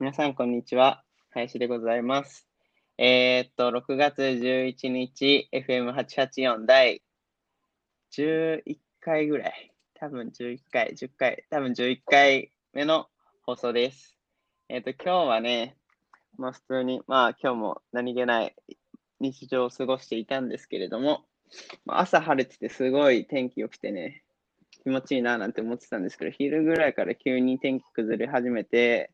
皆さん、こんにちは。林でございます。えー、っと、6月11日、FM884 第11回ぐらい。多分11回、10回、多分11回目の放送です。えー、っと、今日はね、まあ普通に、まあ今日も何気ない日常を過ごしていたんですけれども、まあ朝晴れててすごい天気良くてね、気持ちいいななんて思ってたんですけど、昼ぐらいから急に天気崩れ始めて、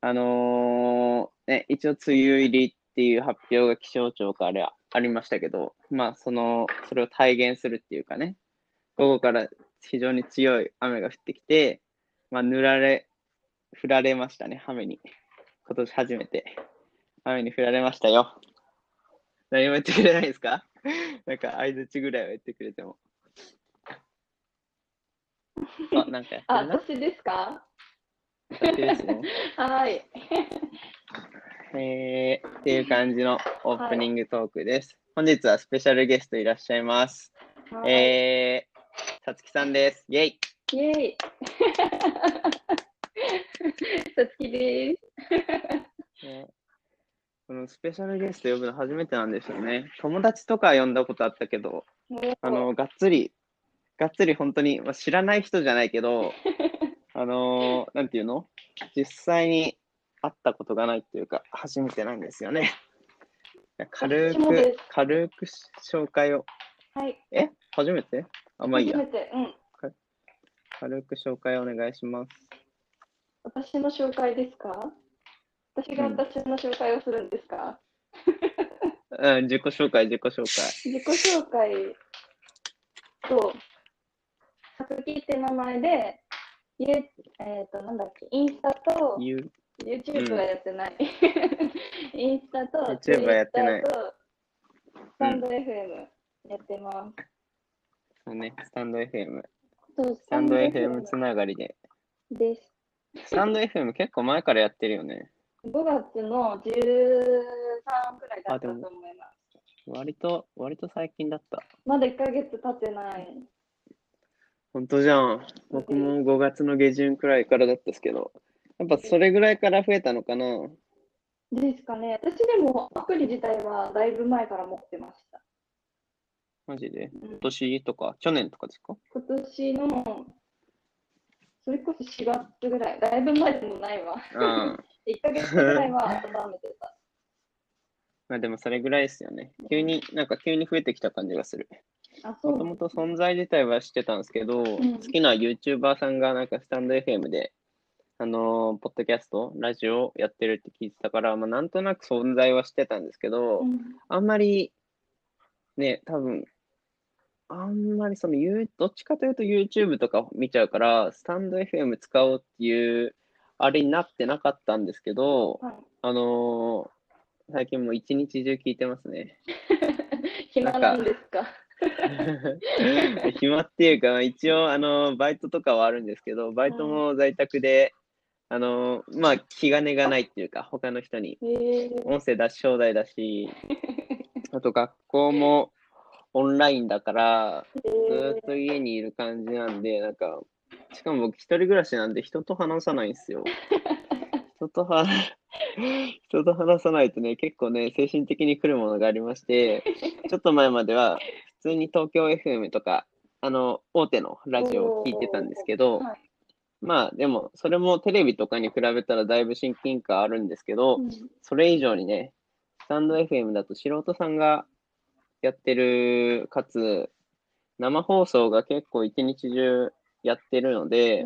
あのーね、一応梅雨入りっていう発表が気象庁からありましたけど、まあその、それを体現するっていうかね、午後から非常に強い雨が降ってきて、まあ塗られ、降られましたね、雨に。今年初めて。雨に降られましたよ。何も言ってくれないですか？なんか相づちぐらいは言ってくれても。あ、なんかあ、私ですか？私ですね。はい。えー、っていう感じのオープニングトークです。本日はスペシャルゲストいらっしゃいます。はいえー、さつきさんです。イェイイェイ。さつきです。ねこのスペシャルゲスト呼ぶの初めてなんですよね。友達とか呼んだことあったけど、あの、がっつり、がっつり本当に、まあ、知らない人じゃないけど、あのーなんていうの？実際に会ったことがないっていうか、初めてなんですよね。軽く軽く紹介を。はい。え？初めて？あ、まあいいや初。めて、うん。軽く紹介お願いします。私の紹介ですか？私が私の紹介をするんですか、うん、自己紹介、自己紹介。自己紹介と、さつきって名前で、ゆえっ、と、なんだっけ、インスタと、YouTube はやってない。インスタと YouTube はやってないスタンド FM やってます。そうね、スタンド FM。そうススタンド FM つながりで。です。スタンド FM 結構前からやってるよね。5月の13くらいだったと思います。割と、割と最近だった。まだ1ヶ月経ってない。本当じゃん。僕も5月の下旬くらいからだったですけど。やっぱそれぐらいから増えたのかなですかね。私でもアプリ自体はだいぶ前から持ってました。マジで？うん今年とか、去年とかですか？今年の、それこそ4月ぐらい、だいぶ前でもないわ。うん。1ヶ月ぐらいは温めてた。まあでもそれぐらいですよね。急に、なんか急に増えてきた感じがする。もともと存在自体は知ってたんですけど、ん。好きな YouTuber さんがなんかスタンド FM で、あのーポッドキャスト、ラジオやってるって聞いてたから、まあなんとなく存在は知ってたんですけど、うん。あんまり、ね、多分、あんまりその、どっちかというと YouTube とか見ちゃうから、スタンド FM 使おうっていう、あれになってなかったんですけど、はい。あのー最近もう一日中聞いてますね。暇なんですか？暇っていうか、一応、あの、バイトとかはあるんですけど、バイトも在宅で、あの、まあ、気兼ねがないっていうか、他の人に音声出し放題だし、あと学校もオンラインだから、ずーっと家にいる感じなんで、なんか、しかも僕一人暮らしなんで人と話さないんですよ。人と話、人と話さないとね、結構ね、精神的に来るものがありまして、ちょっと前までは普通に東京 FM とか、あの、大手のラジオを聞いてたんですけど、はい。まあでも、それもテレビとかに比べたらだいぶ親近感あるんですけど、うん。それ以上にね、スタンド FM だと素人さんがやってる、かつ、生放送が結構一日中やってるので。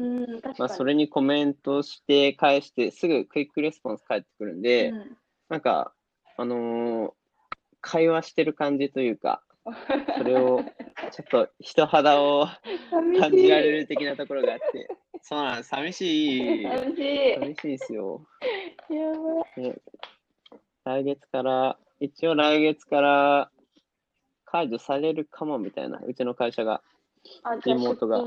まあ、それにコメントして返して、すぐクイックレスポンス返ってくるんで、うん。なんか、あのー会話してる感じというか、それをちょっと人肌を感じられる的なところがあって、そうなんです、寂しい。寂しい。寂しいですよ。やばい。ね来月から、一応来月から解除されるかもみたいな、うちの会社が。リモートが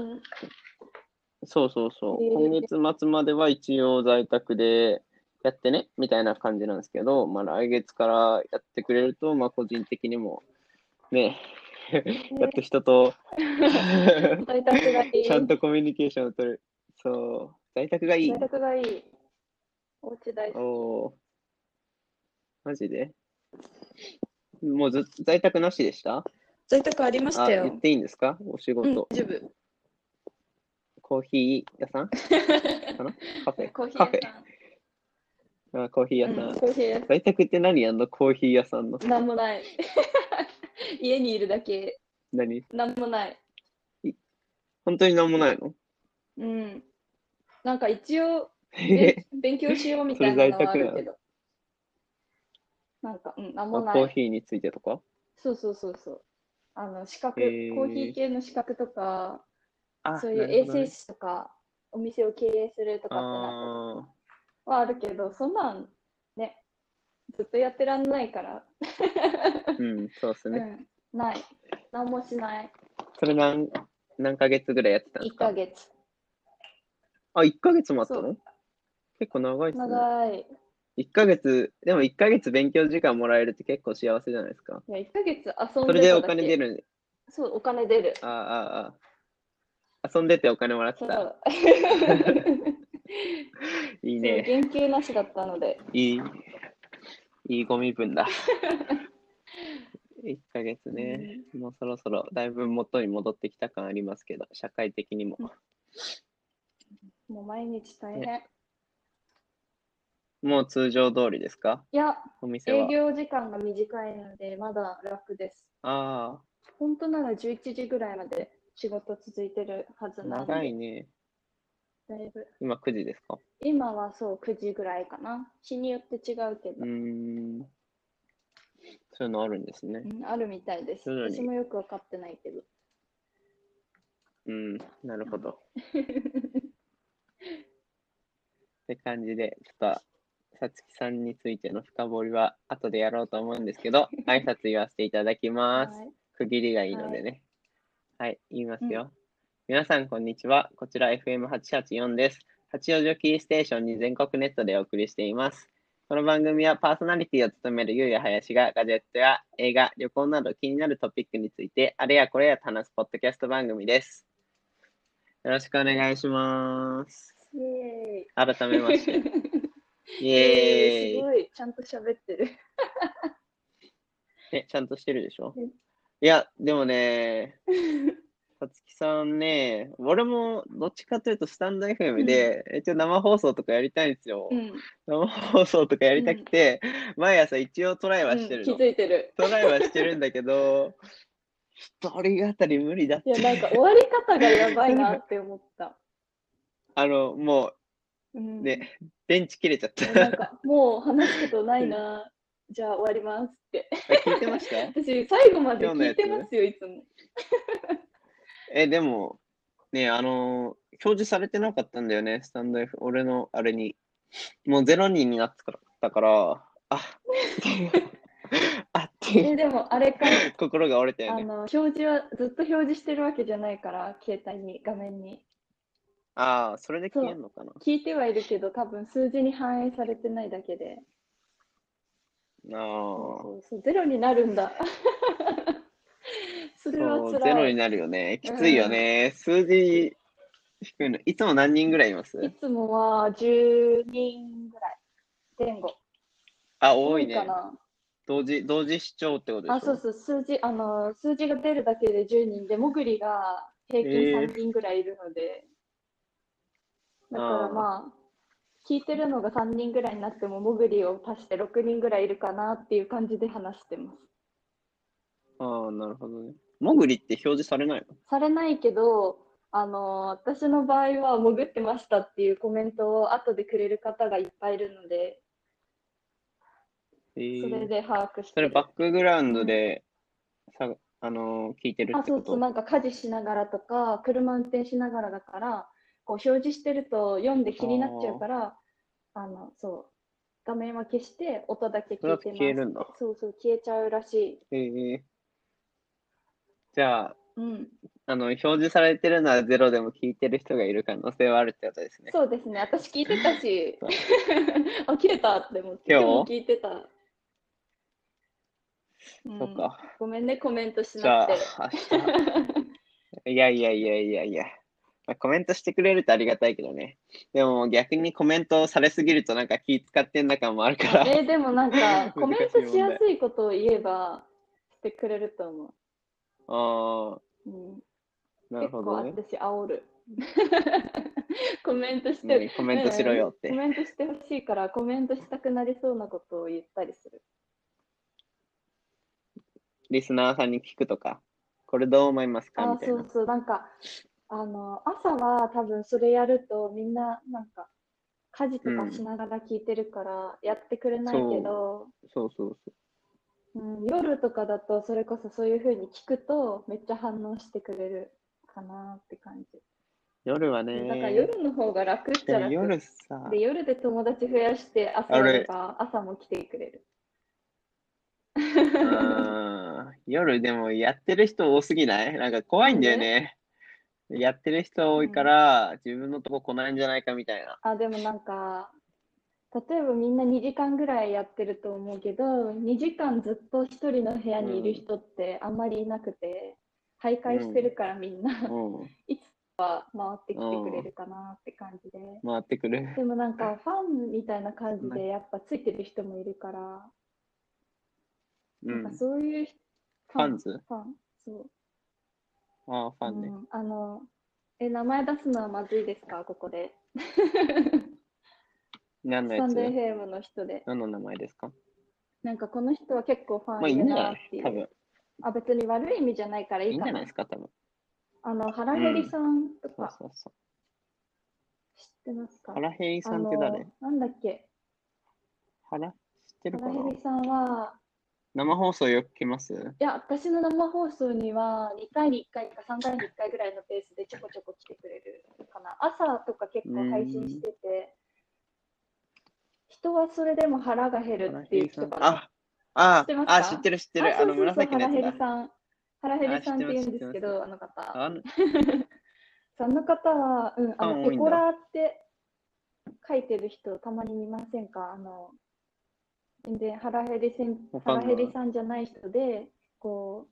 そうそうそう。へー今月末までは一応在宅でやってね、みたいな感じなんですけど、まあ来月からやってくれると、まあ個人的にも、ね、やっと人と 在宅がいい。ちゃんとコミュニケーションを取る。そう、在宅がいい在。宅がいい。お家大好おー。マジで？もうず在宅なしでした？き。在宅ありましあ、たよ。言っていいんですか？お仕うん、事。大丈夫。コーヒー屋さん？かな？カフェ？コーヒー屋さん。あコーヒー屋うん、さん。コーヒー屋さ在宅って何？やんのコーヒー屋さんの。ん。なんもない。家にいるだけ。何？なんもない。本当になんもないの？うん。なんか一応、勉強しようみたいなのはあるけど。なんか、うん、なんあもない。コーヒーについてとか？そうそうそうそう。あの、資格、コーヒー系の資格とか、あそういう衛生士とか、お店を経営するとかってなっはあるけど、そんなんね、ずっとやってらんないから、ーうん、そうですね。うん、ない。なんもしない。それ何、何ヶ月ぐらいやってたんで1すか？ヶ月。あ、1ヶ月もあったその結構長いですね。長い。1ヶ月、でも1ヶ月勉強時間もらえるって結構幸せじゃないですか。いや、1ヶ月遊んでたそれでお金出る。そう、お金出る。ああ、ああ。遊んでてお金もらって。た？いいね。減給なしだったので。いい、いいゴミ分だ。1ヶ月ね。もうそろそろだいぶ元に戻ってきた感ありますけど、社会的にも。もう毎日大変。もう通常通りですか？いや、お店は営。業時間が短いので、まだ楽です。あ本当なら11時ぐらいまで仕事続いてるはずあ、なので、長いね。だいぶ。今9時ですか？今はそう9時ぐらいかな。日によって違うけど、うーん。そういうのあるんですね。うんあるみたいです。私もよく分かってないけど。うん、なるほど。って感じで、ちょっと、さつきさんについての深掘りは後でやろうと思うんですけど、挨拶言わせていただきます。はい区切りがいいのでね。はい、言いますよ。皆さん、こんにちは。こちら FM884 です。八王子キーステーションに全国ネットでお送りしています。この番組はパーソナリティを務めるゆうやはやしがガジェットや映画、旅行など気になるトピックについてあれやこれやと話すポッドキャスト番組です。よろしくお願いします。イエ改めまして。ーイ。イエーイ。すごい、ちゃんと喋ってる。え、ちゃんとしてるでしょ？うんいや、でもね、さつきさんね、俺もどっちかというとスタンド FM で、一応生放送とかやりたいんですよ。うん、生放送とかやりたくて、毎朝一応トライはしてうん気。づいてる。トライはしてるんだけど、一人語り無理だって。いや、なんか終わり方がやばいなって思った。あの、もうん、うね、電池切れちゃった。なんか、もう話すことないな。じゃあ終わりますって。聞いてました私、最後まで聞いてますよ、いつも。え、でも、ね、あのー表示されてなかったんだよね、スタンド F、俺のあれに。もう0人になってたから、あっていう、あっていえ、う、でも、あれか、心が折れたよね。あの、表示はずっと表示してるわけじゃないから、携帯に、画面に。ああ、それで消えんのかな。聞いてはいるけど、多分数字に反映されてないだけで。あそうそう、ゼロになるんだ。そあ、れは辛い。ロになるよね。きついよね。数字低いの。いつも何人ぐらいいます？いつもは10人ぐらい。前後。あ、多いね。同時、同時視聴ってことでしょ？あ、そうそう、数字、あの、数字が出るだけで10人で、もぐりが平均えー3人ぐらいいるので、だからまあ、聞いてるのが3人ぐらいになっても、もぐりを足して6人ぐらいいるかなっていう感じで話してます。ああ、なるほどね。もぐりって表示されないの？されないけど、あの、私の場合は潜ってましたっていうコメントを後でくれる方がいっぱいいるので、え。ーそれで把握して。る。それバックグラウンドで、さあのー聞いてるあ、ってこと？そうそう、なんか家事しながらとか、車運転しながらだから、こう表示してると読んで気になっちゃうから、あの、そう、画面は消して音だけ聞いてます。それは消えるんだ。そうそう、消えちゃうらしい。え。ーじゃあ、うん、あの、表示されてるのはゼロでも聞いてる人がいる可能性はあるってことですね。そうですね、私聞いてたし あ、切れたって思って、今日？聞いてた。うんそっか。ごめんね、コメントしなくて。。いやいやいやいやいや。まあコメントしてくれるとありがたいけどね。でも逆にコメントされすぎるとなんか気使ってんだ感もあるから。えーでもなんか、コメント難しやすいことを言えば、してくれると思あう。うん、あ、なる結構ほどね。私、煽る。コメントしねて、コメントしろよってうんコ。メントしてほしいから、コメントしたくなりそうなことを言ったりする。リスナーさんに聞くとか、これどう思いますか？あみたいな。そうそう、なんか、あの、朝は多分それやるとみんな、なんか、家事とかしながら聞いてるから、やってくれないけど、そうそうそうん、夜とかだとそれこそそういう風に聞くとめっちゃ反応してくれるかなって感じ。う。夜はね、だから夜の方が楽っちでゃ楽。も夜さで、、夜で友達増やして朝やれば朝も来てくれる。夜でもやってる人多すぎない？なんか怖いんだよね。やってる人多いから、自分のとこ来ないんじゃないかみたいな。あ、でもなんか、例えばみんな2時間ぐらいやってると思うけど、2時間ずっと一人の部屋にいる人ってあんまりいなくて、徘徊してるからみんな、うん。回ってきてくれるかなって感じで。回ってくる。でもなんかファンみたいな感じでやっぱついてる人もいるから、うん。なんかそういう人ファンズ？ファン？そう。ああ、ファンね。うんあの、え、名前出すのはまずいですか？ここで。何のスタンド FM の人で。何の名前ですか？なんかこの人は結構ファまあいいンいるんじゃない？なっていう。多分。あ、別に悪い意味じゃないからいいかないいんじゃないで。すか多分。あの、原ヘリさんとそうかそうそ知ってますか？う。原平井さんって誰？なんだっけ？原？知ってるかな？原ヘリさんは、生放送よく来ます？いや、私の生放送には2回に1回か3回に1回ぐらいのペースでちょこちょこ来てくれるかな。朝とか結構配信してて、人はそれでも腹が減る原っていう。人かな。あ、ああ、知ってる知ってる。あのそうそうそう紫の腹減やつだ。りさん。腹減りさんって言うんですけど、あの方。あの その方は、うん、あの、ペコラーって書いてる人たまに見ませんか？あの、全然腹減りせん腹減りさんじゃない人で、こう、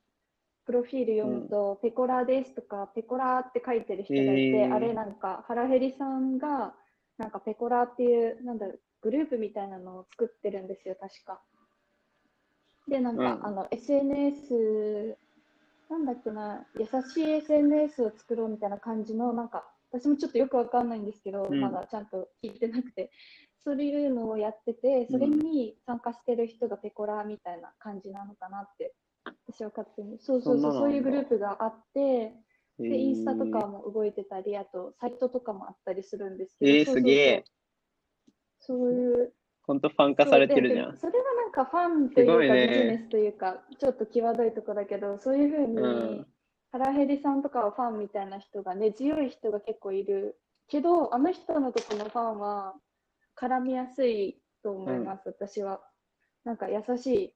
プロフィール読むと、ペコラーですとか、ペコラーって書いてる人がいて、へーあれなんか、腹減りさんが、なんかペコラーっていう、なんだろう、グループみたいなのを作ってるんですよ、確か。で、なんか、うん。あの、SNS、なんだっけな、優しい SNS を作ろうみたいな感じの、なんか、私もちょっとよくわかんないんですけど、うん。まだちゃんと聞いてなくて、そういうのをやってて、それに参加してる人がペコラーみたいな感じなのかなって、私は勝手に。そうそうそう、そういうグループがあって、で、インスタとかえーも動いてたり、あと、サイトとかもあったりするんですけど、えーそうそうそう。すげえそういう、ほんとファン化されてるじゃん。それはなんかファンというか、ビジネスというか、ちょっと際どいとこだけど、そういうふうに、うん原ヘリさんとかはファンみたいな人がね、強い人が結構いるけど、あの人のとこのファンは絡みやすいと思います、私は。なんか優しい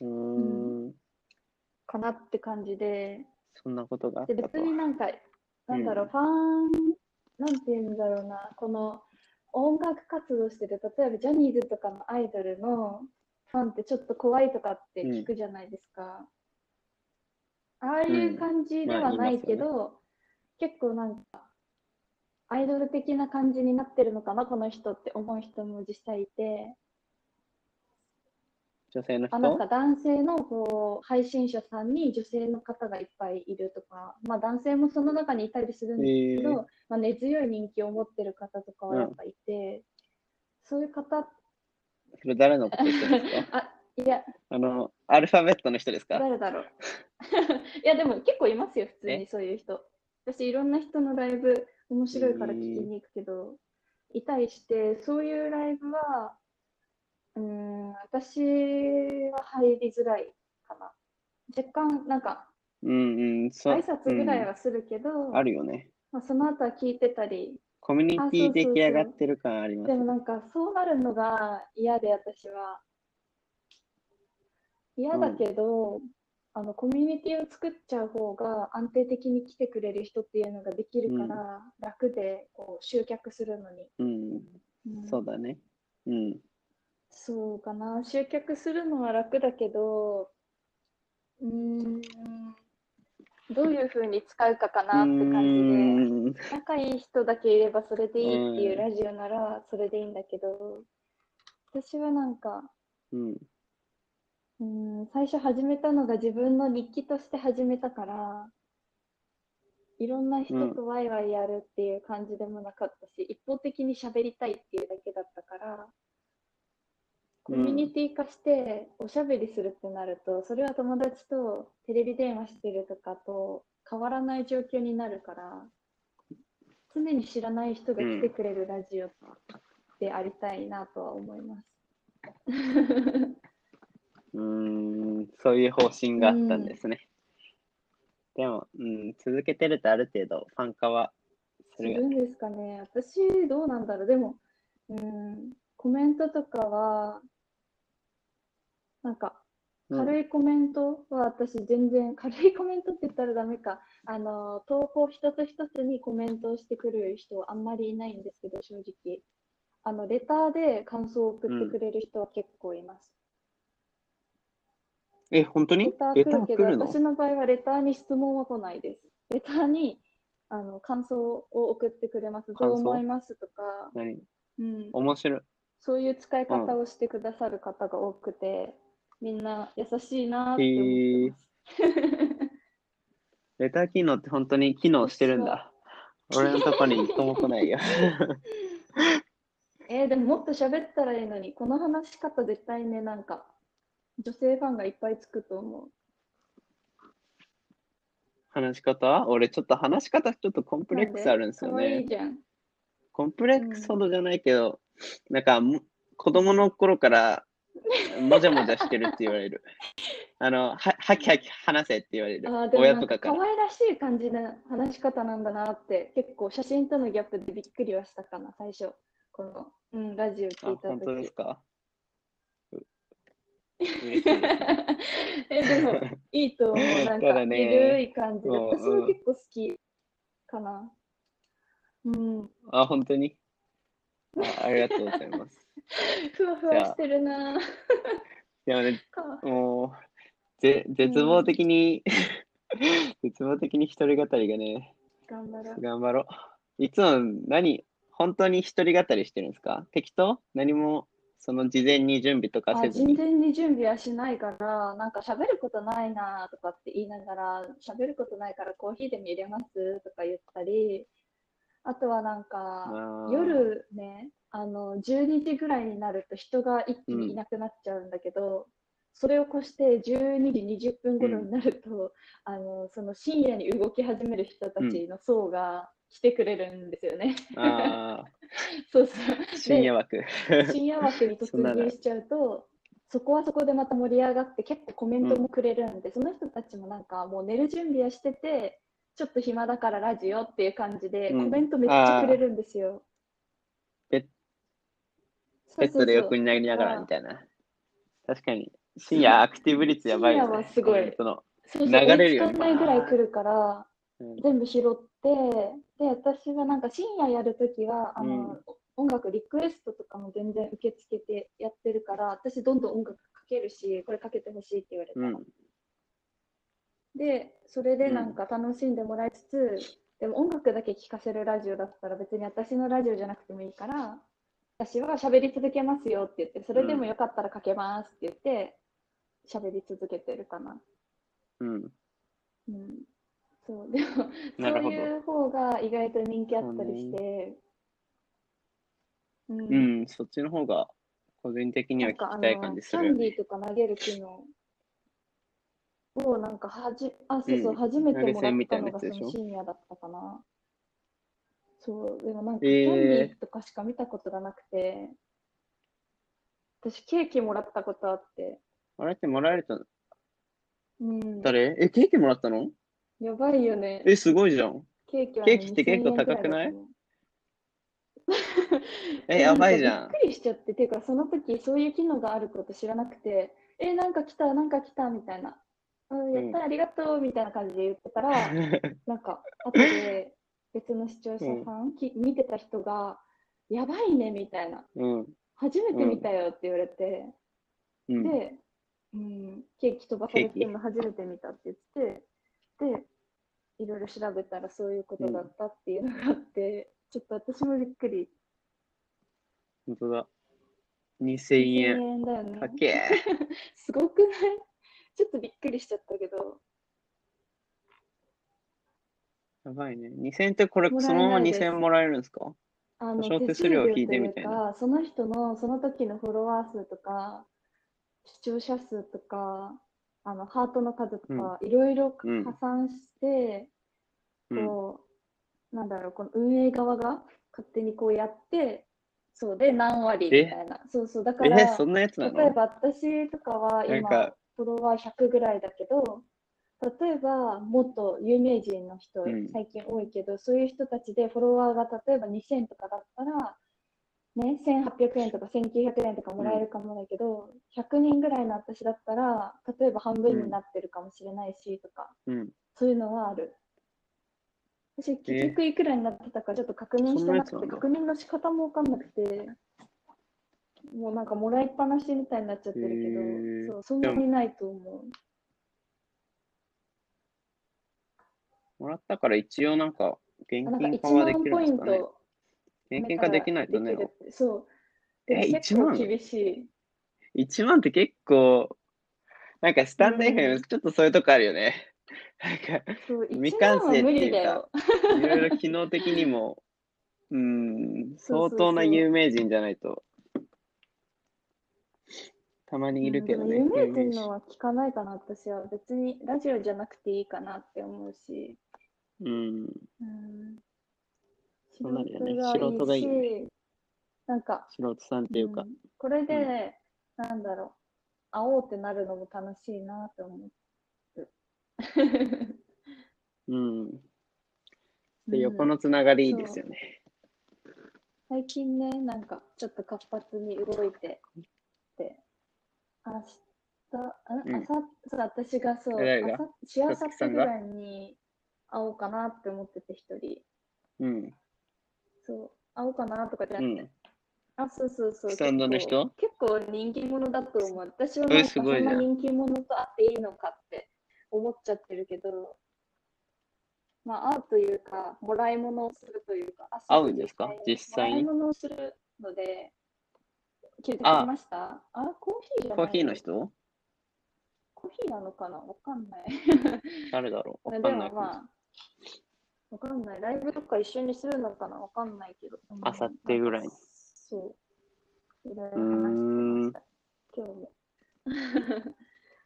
うーん。かなって感じで、そんなことがあっでたとは。別になんか、なんだろう、うんファン、なんて言うんだろうな、この音楽活動してる、例えばジャニーズとかのアイドルのファンってちょっと怖いとかって聞くじゃないですか。ああいう感じではないけど、結構なんか、アイドル的な感じになってるのかな、この人って思う人も実際いて。女性の人？あなんか男性のこう配信者さんに女性の方がいっぱいいるとか、まあ、男性もその中にいたりするんですえけど、ー、まあ、根強い人気を持ってる方とかはやっぱいて、そういう方、それ誰のこと言ってるんですか？あいや、あの、アルファベットの人ですか？誰だろう。いや、でも結構いますよ、普通え？にそういう人。私、いろんな人のライブ、面白いから聞きに行くけど、いたりして、そういうライブは、うーん、私は入りづらいかな。若干、なんか、うんうん。挨拶ぐらいはするけど、うんあるよね。まあ、その後は聞いてたり、コミュニティ出来上がってる感ありますでもなんかそうなるのが嫌で私は。嫌だけど、あのコミュニティを作っちゃう方が安定的に来てくれる人っていうのができるから、楽でこう集客するのに、うん、うんそうだね。うん。そうかな集客するのは楽だけどうーんどういうふうに使うかかうなって感。じで、仲いい人だけいればそれでいいっていううんラジオならそれでいいんだけど、私はなんか、うん。うん、最初始めたのが自分の日記として始めたから、いろんな人とワイワイやるっていう感じでもなかったし、一方的に喋りたいっていうだけだったから、コミュニティ化しておしゃべりするってなると、それは友達とテレビ電話してるとかと変わらない状況になるから、常に知らない人が来てくれるラジオでありたいなとは思います。うーん、そういう方針があったんですね。でも、うん、続けてるとある程度ファン化はするよね。するんですかね。私、どうなんだろう。でも、うん、コメントとかは、なんか、うん軽いコメントは私全然、軽いコメントって言ったらダメか。あの、投稿一つ一つにコメントをしてくる人はあんまりいないんですけど、正直。あの、レターで感想を送ってくれる人は結構います。え、本当レに？レタター来るけど、私の場合はレターに質問は来ないです。レターにあの感想を送ってくれます。どう思いますとか、何？うん、面白い。そういう使い方をしてくださる方が多くて、みんな優しいなって思ってます。レター機能って本当に機能してるんだ。俺のとこに一個も来ないよ。えーでももっと喋ったらいいのに、この話し方絶対ね、なんか、女性ファンがいっぱいつくと思う。話し方？俺ちょっと話し方ちょっとコンプレックスあるんですよね。じゃん。コンプレックスほどじゃないけど、なんかも子供の頃から もじゃもじゃしてるって言われる。あの、ははきはき話せって言われるあー。でもなんか親とかから。可愛らしい感じな話し方なんだなって、結構写真とのギャップでびっくりはしたかな、最初。この、うん、ラジオ聞あ、いた本当で時すか？う嬉しいですね。え、でも、いいと思う。なんか、ねゆるい感じで。うん私も結構好きかな。うん。あ、本当に？あありがとうございます。ふわふわしてるな。でもね、かもう、ぜ絶望的に、絶望的に一人語りがね、頑張ろう。頑張ろう。いつも何、本当に一人語りしてるんですか？適当？何も、その事前に準備とかあ、せずに。全然に準備はしないから、なんか喋ることないなとかって言いながら、喋ることないからコーヒーでも入れますとか言ったり、あとはなんか、夜ね、あの、12時ぐらいになると人が一気にいなくなっちゃうんだけど、それを越して12時20分頃になると、あの、その深夜に動き始める人たちの層が来てくれるんですよね。あ そうそう。あ、深夜枠。深夜枠に突入しちゃうと、そこはそこでまた盛り上がって結構コメントもくれるんで、その人たちもなんかもう寝る準備はしてて、ちょっと暇だからラジオっていう感じで、うん。コメントめっちゃくれるんですよ。ベッベッドで横になりながらみたいな。確かに、深夜アクティブ率やばいよ、ね。深夜はすごい。コメントの。そうそう流れるよね。追いつかないぐらい来るから、うん。全部拾って、で、私はなんか深夜やるときは、あの、音楽リクエストとかも全然受け付けてやってるから、私どんどん音楽かけるし、これかけてほしいって言われた。ら。うん。で、それでなんか楽しんでもらいつつ、でも音楽だけ聴かせるラジオだったら別に私のラジオじゃなくてもいいから、私は喋り続けますよって言って、それでもよかったらかけますって言って、喋り続けてるかな。うん。うん。そう、でも、そういう方が意外と人気あったりして、うん。うん、そっちの方が個人的には聞きたい感じするよね。キャンディーとか投げる機能をなんかはじ、あ、そうそう、うん初めてもらったのがその深夜だったかな。そう、でもなんかキえーャンディーとかしか見たことがなくて、私ケーキもらったことあって、あれってもらえると、うん、誰？え、ケーキもらったの？やばいよね。え、すごいじゃん。ケーキは、ケーキって結構高くない？え、えやばいじゃん。びっくりしちゃって、ていうかその時そういう機能があること知らなくて、え、なんか来た、なんか来たみたいな。うん、やった、ありがとうみたいな感じで言ってたら、なんか後で別の視聴者さん、き見てた人が、やばいねみたいな。うん。初めて見たよって言われて、うん。で、うん、ケーキ飛ばされてるの初めて見たって言って、で、いろいろ調べたらそういうことだったっていうのがあって、ちょっと私もびっくり。本当だ。2000 2000円。円だよね。すごくない？ちょっとびっくりしちゃったけど。やばいね。2000円ってこれ、そのままないです2000円もらえるんですか？あの小手手数料を引いてみたいなその人のその時のフォロワー数とか、視聴者数とか、あのハートの数とか、いろいろうん加算して、うん。こう、なんだろう、この運営側が勝手にこうやって、そうで何割みたいな。そうそう、だかえ、ら、そんなやつなの？例えば私とかは今フォロワー100ぐらいだけど、例えばもっと有名人の人、うん最近多いけど、そういう人たちでフォロワーが例えば2000とかだったら、ね、1800円とか1900円とかもらえるかもだけど、100人ぐらいの私だったら、例えば半分になってるかもしれないしとか、うん。そういうのはある。私、結局いくらになってたかちょっと確認してなくて、確認の仕方もわかんなくて、もうなんかもらいっぱなしみたいになっちゃってるけど、そうそんなにないと思う。もらったから一応なんか、現金化1はできるんですかね。ト現金化できないとねそう。えでも結1万？構厳しい。1万って結構、なんかスタンドうん FM ちょっとそういうとこあるよね。なんか、未1完成っていうか。いろいろ機能的にも、うーん、相当な有名人じゃないと。たまにいるけどね。のは聞かないかな、私は。別にラジオじゃなくていいかなって思うし。うん。うん。そうなるよね素素人がいいよしなんか、素人さんっていうかん、これで、なんだろう、会おうってなるのも楽しいなって思う。うん。うで、ん横のつながりいいですよね。最近ね、なんかちょっと活発に動いてて、明日、あうん朝、そう、私がそう、誰があささつきさってぐらいに会おうかなって思ってて、一人。うん。そう、会おうかなとかじゃうなくて、ん。あ、そうそうそう。スタンドの人？結構結構人気者だと思う。私はえなんかそすごいじゃんなん人気者と会っていいのかって思っちゃってるけど、まあ、会うというか、もらい物をするというか、あ会うんですか？実際に？もらい物をするので、気づきあました？あコーヒーじゃない？コーヒーの人？コーヒーなのかな？わかんない。誰だろう？わでかんないも。まあ、わかんない。ライブとか一緒にするのかな？わかんないけど。うん明後日ぐらいそう。いろいろ話してました。今日も。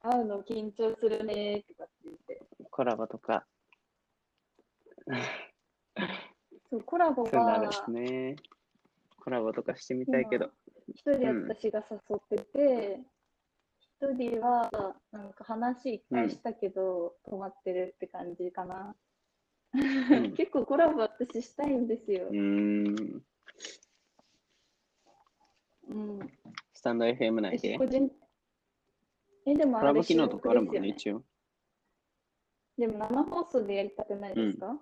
会うの緊張するねーとかって言って。コラボとか、そう、コラボそうね。コラボとかしてみたいけど。一人私が誘ってて、一、人はなんか話一回したけど、止まってるって感じかな。ん 結構コラボ私したいんですよう。ーん。うん。スタンド FM 内で私個。人え、でもあれコラボ機能とかあるもんね、一応。でも生放送でやりたくないですか、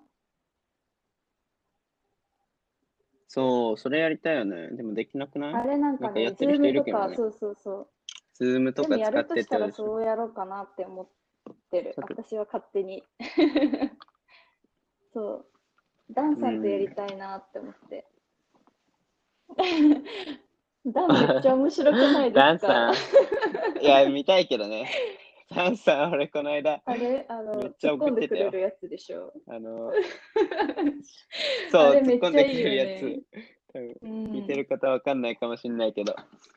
そう、それやりたいよね。でもできなくあない？れなんかね、ズームとか、そうそうそう。ズームとか使っるとしてたらそうやろうかなって思ってる私は勝手に。そう。ダンさんとやりたいなって思って。ダンめっちゃ面白くないですか？ダンさん。いや、見たいけどね。ダンさん、俺この間、あれ？あの、めっちゃ突ってたよれるやつでしょ？あの、そう、突っ込んでくれるやいいよねつ。多分うん聞いてる方わかんないかもしれないけど、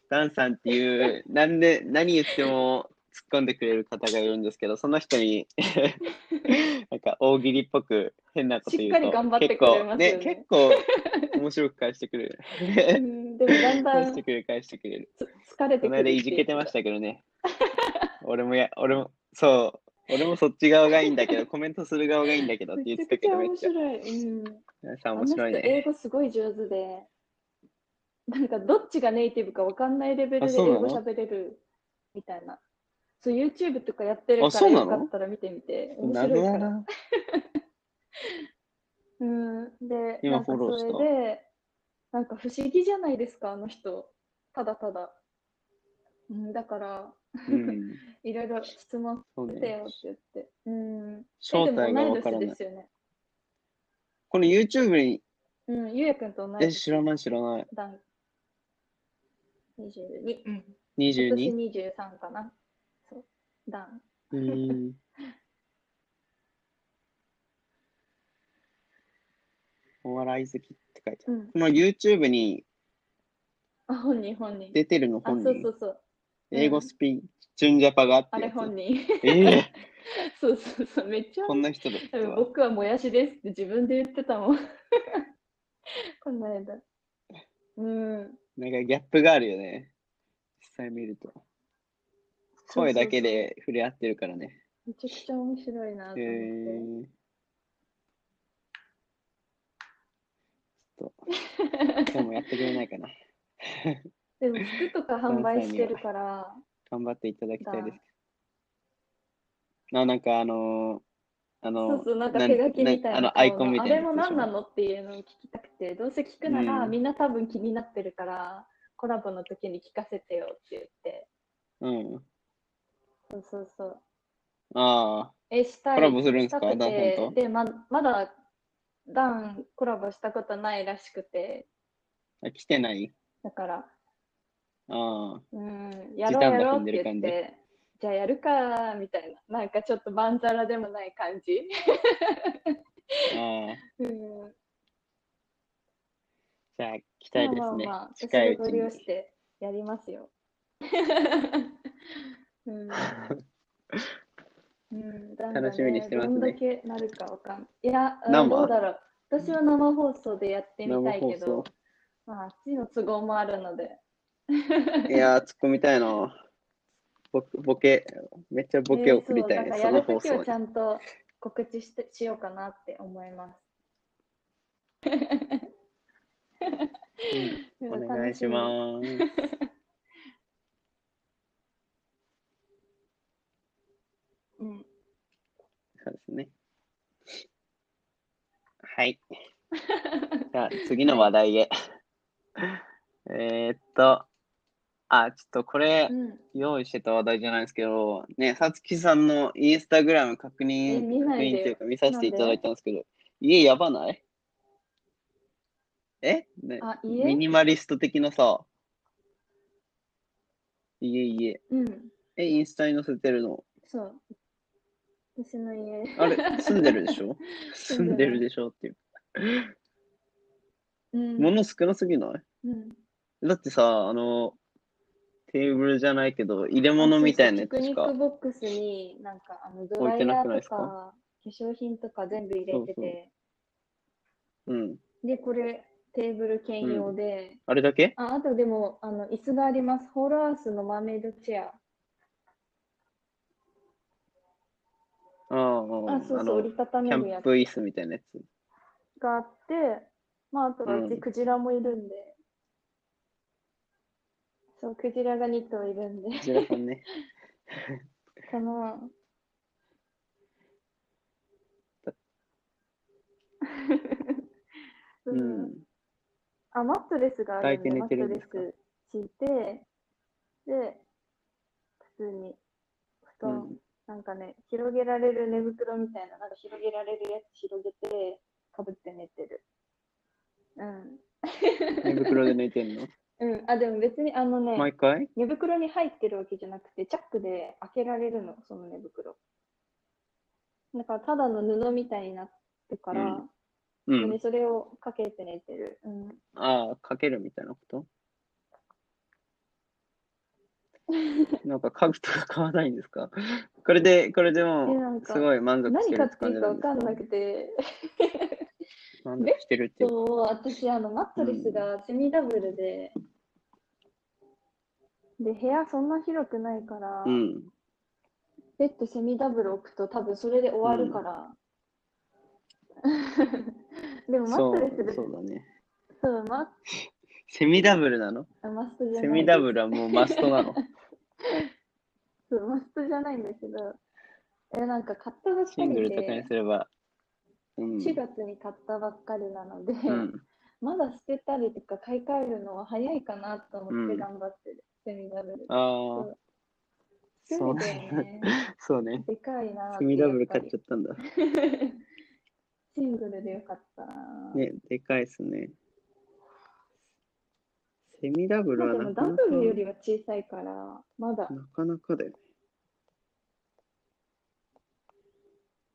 ダンさんっていう、なんで、何言っても突っ込んでくれる方がいるんですけど、その人に、なんか大喜利っぽく変なこと言うと、しっかり頑張ってくれますよね結構、ね、結構面白く返してくれる。うんでもだんだん返してくれる、返してくれる。つ疲れてくるこの間いじけてましたけどね。俺もや、俺も、そう、俺もそっち側がいいんだけど、コメントする側がいいんだけどって言ってたけど、めっめちゃ。面白い。うん。皆さん面白い英ね。語すごい上手で、なんかどっちがネイティブかわかんないレベルで英語喋れるみたいな。そう、YouTube とかやってるからよかったら見てみて。面謎白いから。うん。で、今フォローした？それで、なんか不思議じゃないですか、あの人。ただただ。うん、だから、うん。いろいろ質問。してよって言って。うん。正体がえでもわからない。ね。この YouTube に、うん、ゆうやくんと同いえ、年知らない知らない。だん。22。うん。今 22? 年23かな。そう。だん。うーん。お笑い好きって書いてある。うん。この YouTube にあ、本人、本人。出てるのあ、本人そうそうそう。英語スピチュンジャパがあってあれ本人。ええ そうそうそう。めっちゃ。こんな人だったわ。僕はもやしですって自分で言ってたもん。この間。うん。なんかギャップがあるよね。実際見ると。声だけで触れ合ってるからね。めちゃくちゃ面白いなとへ思って。えちょっと、今日もやってくれないかな。でも服とか販売してるから、頑張っていただきたいです。あ、なんかあのーあのそうそう、なんか手書きみたいな顔あのアイコンみたいな。あれも何なのっていうのを聞きたくて、どうせ聞くなら、うん。みんな多分気になってるから、コラボの時に聞かせてよって言って。うん。そうそうそう。ああ、え、したい。コラボするんすか？ダンで、ま、まだ、ダンコラボしたことないらしくて、あ来てない？だから、ああ、うん、やろうやろうって言って、じゃあやるか、みたいな。なんかちょっとまんざらでもない感じ。うん。じゃあ、来たいですね。まあまあまあ、近いうちに。してやりますよ。うん。うん、なんか楽しみにしてますねどんだけなるかわかんない。いや、どうだろう。私は生放送でやってみたいけど送、まあ、あっちの都合もあるので。いやー、突っ込みたいな。ボボケ、めっちゃボケ送りたいね、えーその放送にち。ゃんと告知してしようかなって思います。うんお願いします。す。うん。そうですね。はい。じゃあ、次の話題へ。えーっと、あ、ちょっとこれう、ん。用意してた話題じゃないですけど、ね、さつきさんのインスタグラム確認、確認っていうか見させていただいたんですけど、家やばない？え、ね、あ、ミ家ニマリスト的なさ、家家。うん。え、インスタに載せてるの？そう。私の家。あれ、住んでるでしょ？住住んでるんでるでしょっていう。うん。物少なすぎない？うん。だってさ、あの、テーブルじゃないけど、入れ物みたいなやつピクニック。ボックスになんかあのドライヤーとか化粧品とか全部入れてて、うん。で、これテーブル兼用で、あれだけ？ああとでもあの椅子があります。ホールアースのマーメイドチェア。ああ、あ、そうそう、折りたたキめるやつャンプ椅子みたいなやつ。があって、まあ、あとはううんちクジラもいるんで、そう、クジラが2頭いるんで、こちらさんね。かな。ううんん。あ、マットレスがあるんで、マットレス敷いて、で、普通に布団、うんなんかね、広げられる寝袋みたいな、なんか広げられるやつ広げて、かぶって寝てる。うん。寝袋で寝てんの？うん、あ、でも別にあのね、毎回？寝袋に入ってるわけじゃなくて、チャックで開けられるの、その寝袋。だから、ただの布みたいになってから、うんうんに。それをかけて寝てる。うん。ああ、かけるみたいなこと？なんか家具とか買わないんですか？これで、これでえもすごい満足して何るって感じ買っていいか分かんなくて、満足してるっていうか。そう、私、あの、マットレスがセミダブルで、で、部屋そんな広くないから、うん。ベッドセミダブル置くと多分それで終わるから。でもマッそトレスで、う、そうだね。そう、マセミダブルなの？マストじゃないセミダブルはもうマストなの？そうマストじゃないんだけど、え、なんか買ったばっかりシングルとかにですれば。うん。4月に買ったばっかりなので、うん。まだ捨てたりとか買い替えるのは早いかなと思って頑張ってる。セミダブル。ああ、そうね。ね。そうね。でかいなセミダブル買やっちゃったんだ。シングルでよかったなー。ね、でかいっすね。セミダブルはなかなかブルよりは小さいから、まだ。なかなかだよね。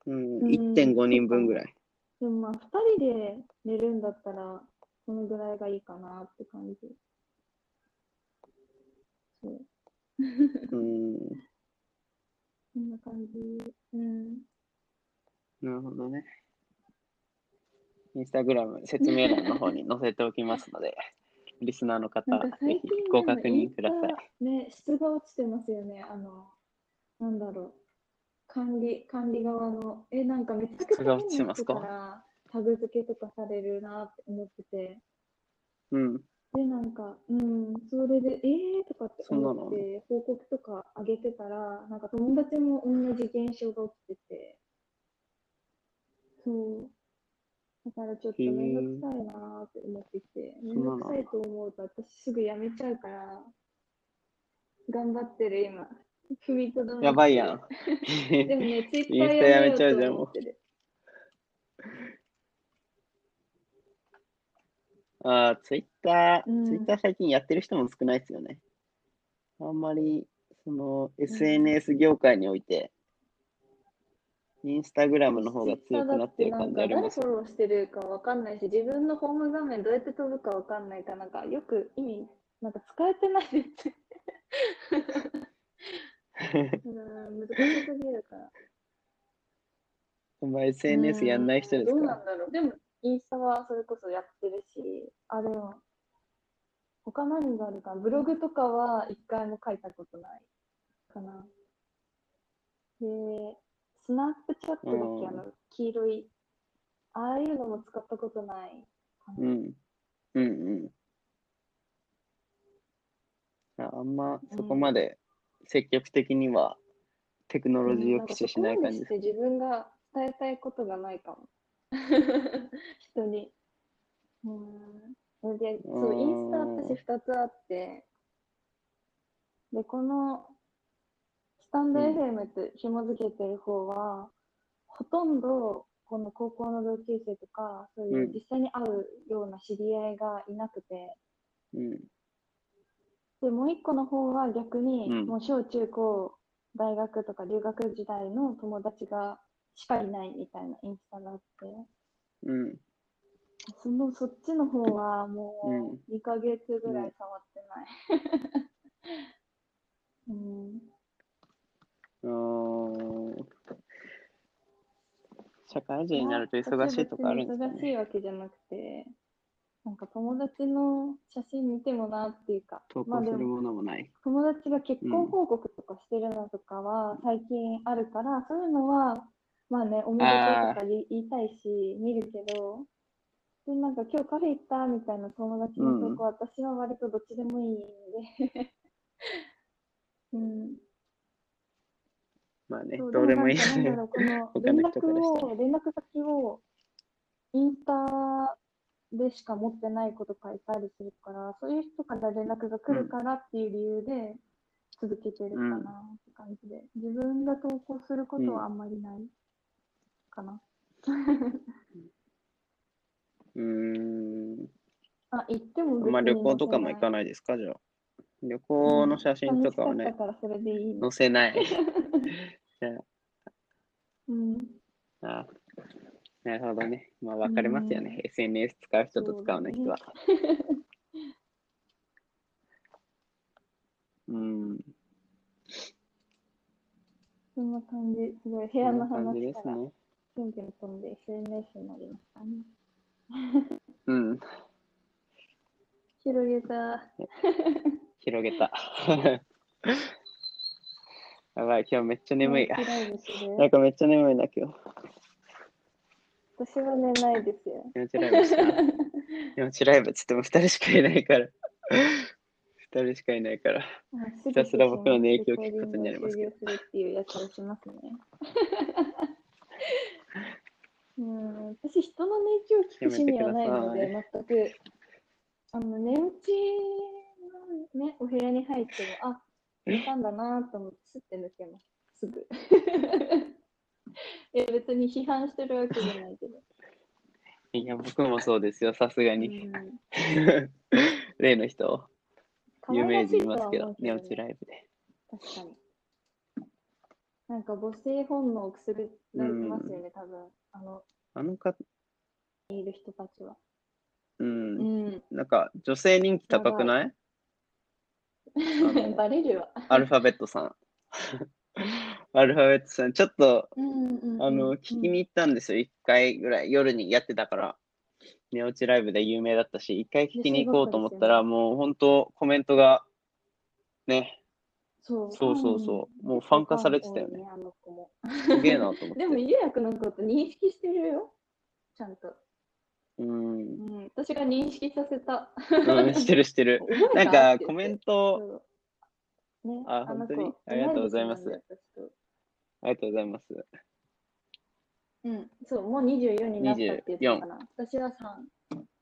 うん、うん1.5人分ぐらい。でもまあ、2人で寝るんだったら、このぐらいがいいかなって感じ。そう。うん、こんな感じ。うん。なるほどね。インスタグラム説明欄の方に載せておきますので、リスナーの方、ぜひご確認ください。ね、質が落ちてますよね。あの、なんだろう。管理、管理側の。え、なんかめちゃくちゃ変な人かからタグ付けとかされるなって思ってて。うん、で、なんか、うん、それで、えーとかって思って、報告とか上げてたら、なんか友達も同じ現象が起きてて、そう。だからちょっとめんどくさいなーって思ってきて、めんどくさいと思うと私すぐやめちゃうから、頑張ってる今。踏みとどめてやばいやん。でもね、ツイッターややめちゃうじゃんうと思ってる。ああ、ツイッター、うんツイッター最近やってる人も少ないですよね。あんまり、その、SNS 業界において、インスタグラムの方が強くなってる感じあります誰フォローしてるかわかんないし、自分のホーム画面どうやって飛ぶかわかんないから、なんかよく意味、なんか使えてないです。うん、難しすぎるから。お前 SNS やんない人ですうんどうなかんだろう。でも、インスタはそれこそやってるし、あ、でも、他何があるかな？ブログとかは一回も書いたことないかな。で、スナップチャットだっけ、うんあの、黄色い。ああいうのも使ったことないかな。うん。うんうん。ああんまそこまで積極的にはテクノロジーを駆使しない感じです。自分が伝えたいことがないかも。人に。うん。で、そうう、ん。インスタ私2つあって、で、この、スタンドうん。FM って紐付けてる方は、ほとん。ど、この高校の同級生とか、そういう実際に会うような知り合いがいなくて、うん。で、もう一個の方は逆に、うんもう小中高、大学とか留学時代の友達がしかいないみたいなインスタがあって、うん。そのそっちの方はもうんう2ヶ月ぐらい触ってない。うん、うーん社会人になると忙しいとかあるんですか忙しいね。わけじゃなくて、なんか友達の写真見てもなっていうか、投稿するものもない。友達が結婚報告とかしてるのとかは最近あるから、そういうのは、まあね、おめでとうとか言いたいし、見るけど、で、なんか今日カフェ行ったみたいな友達の投稿、私は割とどっちでもいいんで。うん。まあね、どうでもいいなんかなんだねろう、この他連絡らを、連絡先をインスタでしか持ってないこと書いたりするから、そういう人から連絡が来るからっていう理由で続けてるかなって感じで、自分が投稿することはあんまりないかな。うーん。あ、行っても別にまあ旅行とかも行かい。ないですかじゃあ。旅行の写真とかはね楽しかった、からそれでいいの載せない。じゃうん。あ、あなるほどね。まあ分かれますよね。SNS 使う人と使わない人は。うん。そんな感じ、すごい部屋の話からンン飛んで SNS になりましたね。うん。広げた。広げた。やばい、今日めっちゃ眠い。なんかめっちゃ眠いな、今日。私は寝ないですよ。夜ちライブした？夜ちライブっつっても2人しかいないから。2人しかいないから。ひたすら僕の寝息を聞くことになりますけどするっていうやつをしますね。うん、私、人の寝息を聞く趣味はないので、全く。あの寝落ちの、ね、お部屋に入っても、あ、いたんだなと思って、すって抜けます。すぐ。いや、別に批判してるわけじゃないけど。いや、僕もそうですよ、さすがうに。ん、例の人、有名人いますけど寝ね落ちライブで。確かに。なんか母性本能をくすぐられてますよね、多分。あの、あの方、いる人たちは。う、うんん。なんか女性人気高くない？のバレる わ。アルファベットさん。アルファベットさん、ちょっと、うんうんうん。あの、聞きに行ったんですよ、一回ぐらい。夜にやってたから。寝落ちライブで有名だったし、一回聞きに行こうと思ったら、もう本当コメントが、ね、そう。そうそうそう。もうファン化されてたよね。すげえなと思って。でも、ゆうやくんのこと認識してるよ。ちゃんと。うん、うん、私が認識させた。うん、してるしてる。なんかコメント、ね、あ本当に？ありがとうございますありがとうございます。うん、そう、もう24になったって言ってたかな。私は3、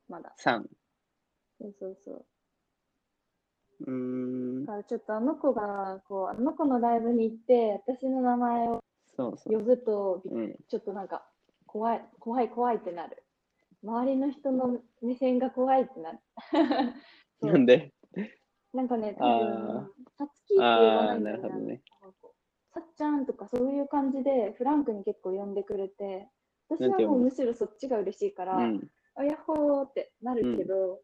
まだ。3。そうそうそう。うーんだ、からちょっとあの子が、こう、あの子のライブに行って、私の名前をそうそう。呼ぶと、ちょっとなんか、怖い、怖い、怖いってなる。周りの人の目線が怖いってなる。なんで？なんかね、多あ分、さつきって言わないんだよあーなるほどねさっちゃんとかそういう感じで、フランクに結構呼んでくれて、私はもうむしろそっちが嬉しいから、うん。あやっほーってなるけど、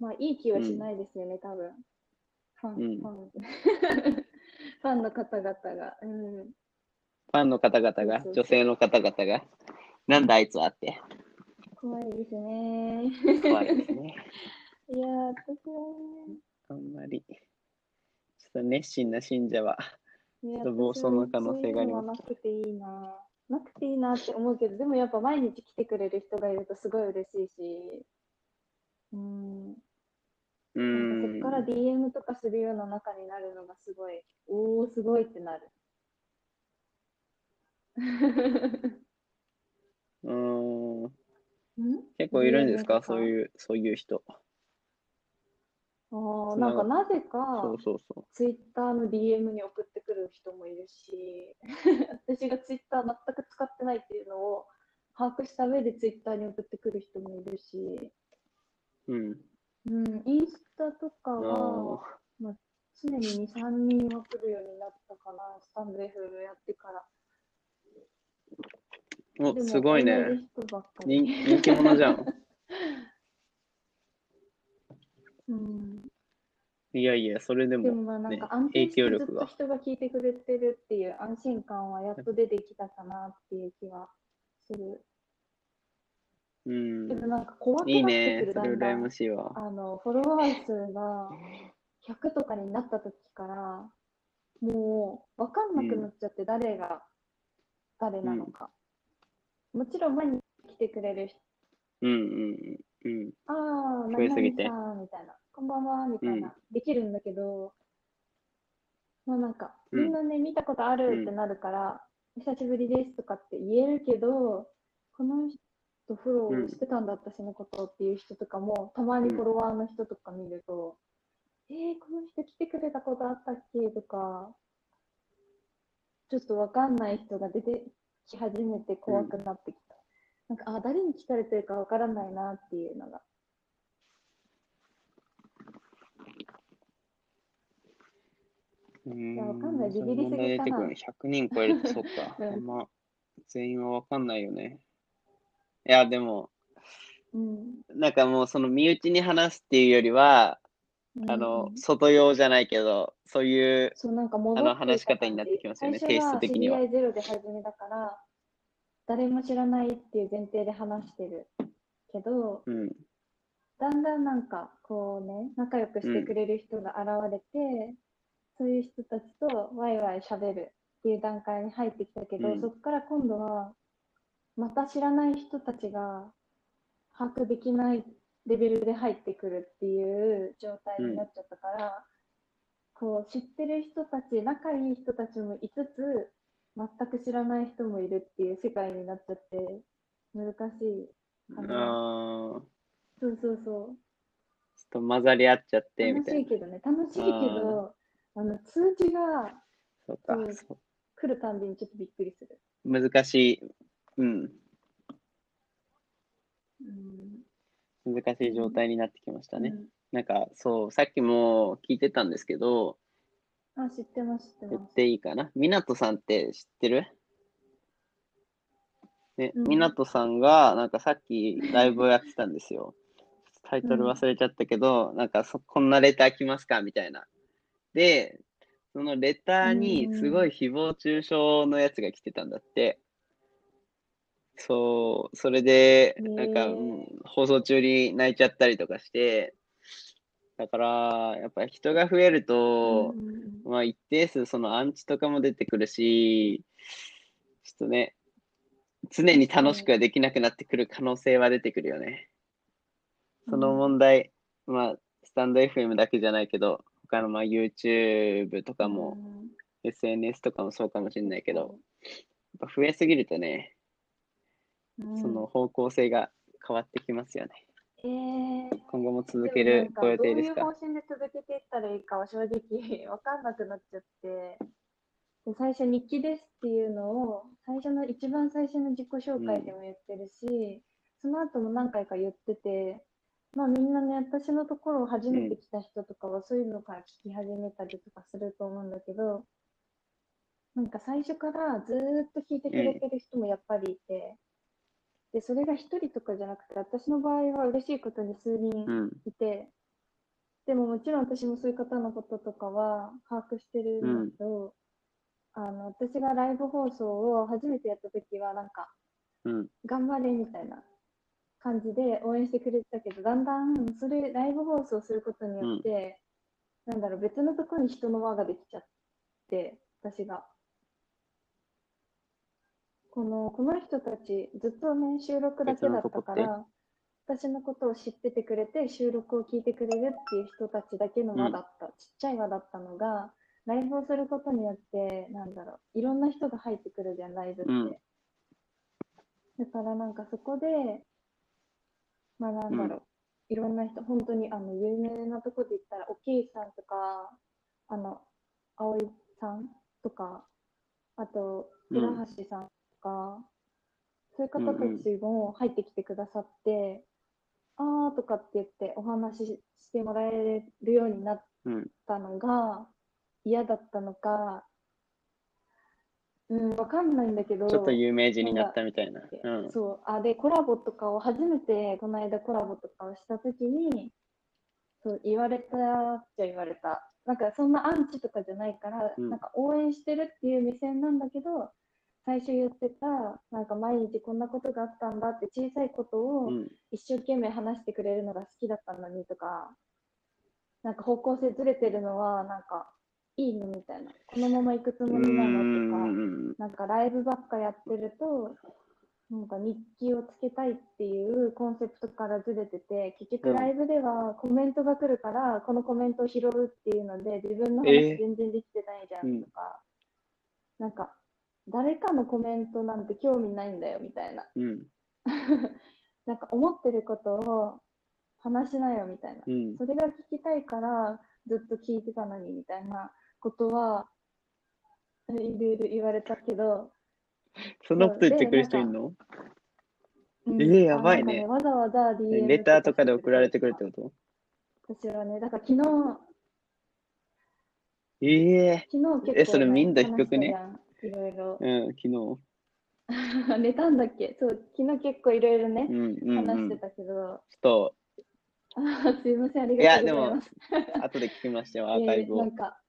まあいい気はしないですよね、多分。ファン、うんファン。ファンの方々が。うん。ファンの方々が？女性の方々が、なんだあいつはって、怖いですね。怖いですね。いやー、私はね、あんまり、ちょっと熱心な信者は、暴走の可能性がありますなくていいな。なくていいなって思うけど、でもやっぱ毎日来てくれる人がいるとすごい嬉しいし、うん。うなんそこから DM とかするような仲になるのがすごい、おー、すごいってなる。うーん。ん？結構いるんですか？そういう、そういう人。あなんかなぜそかう、そうそツイッターの DM に送ってくる人もいるし、私がツイッター全く使ってないっていうのを把握した上でツイッターに送ってくる人もいるし、う。うん。うん、インスタとかあはー常に2、3人は来るようになったかな、スタンド FM やってから。お、すごいね。人人気者じゃん。うん、いやいや、それでも、でもまあなんねか安影定してずっと響力が。人が聞いてくれてるっていう安心感はやっと出てきたかなっていう気はする。うんで。もなんか怖くいいなってく。るねそれ羨ましいわ。あのフォロワー数が100とかになった時からもう分かんなくなっちゃって誰が誰なのか、もちろん前に来てくれる人うんうんうん。ああ、増えすぎて。何々さんみたいな、こんばんはみたいな、うん。できるんだけど、まあなんか、うん。みんなね、見たことあるってなるから、久しぶりですとかって言えるけど、この人フォローしてたんだ、私のことっていう人とかも、たまにフォロワーの人とか見ると、えー、この人来てくれたことあったっけ？とか、ちょっとわかんない人が出てき始めて怖くなってきた。なんか、あ、誰に聞かれてるかわからないなっていうのが。うわかんない。ビビりすぎかなくる100人超える。と、そっか。うん。あんま、全員はわかんないよね。いや、でも、うん。なんかもうその身内に話すっていうよりは、あの、外用じゃないけど、そういう、そうなんか戻あの話し方になってきますよね。テイスト的には。知り合いゼロで始めだから、誰も知らないっていう前提で話してる。けど、うん、だんだんなんかこうね、仲良くしてくれる人が現れて、そういう人たちとワイワイ喋るっていう段階に入ってきたけど、うん。そこから今度は、また知らない人たちが把握できないレベルで入ってくるっていう状態になっちゃったから、こう知ってる人たち、仲いい人たちもいつつ、全く知らない人もいるっていう世界になっちゃって、難しいかな。そうそうそう。と混ざり合っちゃって、み楽たいな。しいけどね、楽しいけど、あの通知がそうかうんそ来るたんびにちょっとびっくりする。う。難しい、うん、うん、難しい状態になってきましたね。うんなんか、そう、さっきも聞いてたんですけど、あ、知ってます、知ってます。言っていいかな？みなとさんって知ってる？ね、うんみなとさんが、なんかさっきライブをやってたんですよ。タイトル忘れちゃったけど、なんかそ、こんなレター来ますか？みたいな。で、そのレターにすごい誹謗中傷のやつが来てたんだって。そう、それで、なんか、へーうん放送中に泣いちゃったりとかして、だから、やっぱり人が増えると、うんうんうんまあ一定数そのアンチとかも出てくるし、ちょっとね、常に楽しくはできなくなってくる可能性は出てくるよね。その問題、まあ、スタンド FM だけじゃないけど、他のまあ YouTube とかも、SNS とかもそうかもしれないけど、やっぱ増えすぎるとね、うん、その方向性が変わってきますよね。えー、今後も続けるご予定ですか？どういう方針で続けていったらいいかは正直わかんなくなっちゃって、で最初日記ですっていうのを、最初の一番最初の自己紹介でも言ってるし、その後も何回か言ってて、まあみんなね、私のところを初めて来た人とかはそういうのから聞き始めたりとかすると思うんだけど、なんか最初からずーっと聞いてくれてる人もやっぱりいて、で、それが一人とかじゃなくて、私の場合は嬉しいことに数人うん。いて、でももちろん私もそういう方のこととかは把握してるんだけど、あの私がライブ放送を初めてやった時はなんかうん。頑張れみたいな感じで応援してくれてたけどだんだんそれライブ放送することによって、なんだろう別のところに人の輪ができちゃって私が。このこの人たちずっとね収録だけだったから私のことを知っててくれて収録を聞いてくれるっていう人たちだけの輪だった、ちっちゃい輪だったのがライブをすることによってなんだろういろんな人が入ってくるじゃんライブって、うん。だからなんかそこでまあなんだろう、いろんな人本当にあの有名なとこで言ったらおけいさんとかあの葵さんとかあとうん浦橋さんとか、そういう方たちも入ってきてくださって、あーとかって言ってお話ししてもらえるようになっうん。たのが嫌だったのか、うん、わかんないんだけど、ちょっと有名人になったみたいな。うん。そう、あ、で、コラボとかを初めて、この間コラボとかをしたときに、そう、言われたっちゃ言われた。なんか、そんなアンチとかじゃないから、うんなんか応援してるっていう目線なんだけど、最初言ってた、なんか毎日こんなことがあったんだって小さいことをうん。一生懸命話してくれるのが好きだったのにとか、なんか方向性ずれてるのは、なんかいいのみたいな。このまま行くつもりなのとか、うんなんかライブばっかやってると、なんか日記をつけたいっていうコンセプトからずれてて、結局うんライブではコメントが来るから、このコメントを拾うっていうので、自分のえー話全然できてないじゃんとか、なんか、誰かのコメントなんて興味ないんだよみたいな。うん。なんか思ってることを話しなよみたいな。うん。それが聞きたいからずっと聞いてたのにみたいなことはいろいろ言われたけど、そんなこと言ってくる人いるの？うんえーやばいねあなんかわざわざ DM レターとかで送られてくるってこと？私はね、だから昨日、ええ昨日結構、ね、えそれ民度低くね？いろいろ。うん、昨日。寝たんだっけ？そう、昨日結構いろいろねう、ん、うん、うん。ちょ話してたけど、っと、あ すいません、ありいや、がとうでもございます。、後で聞きましたよ、アーカイブをいやなん。か、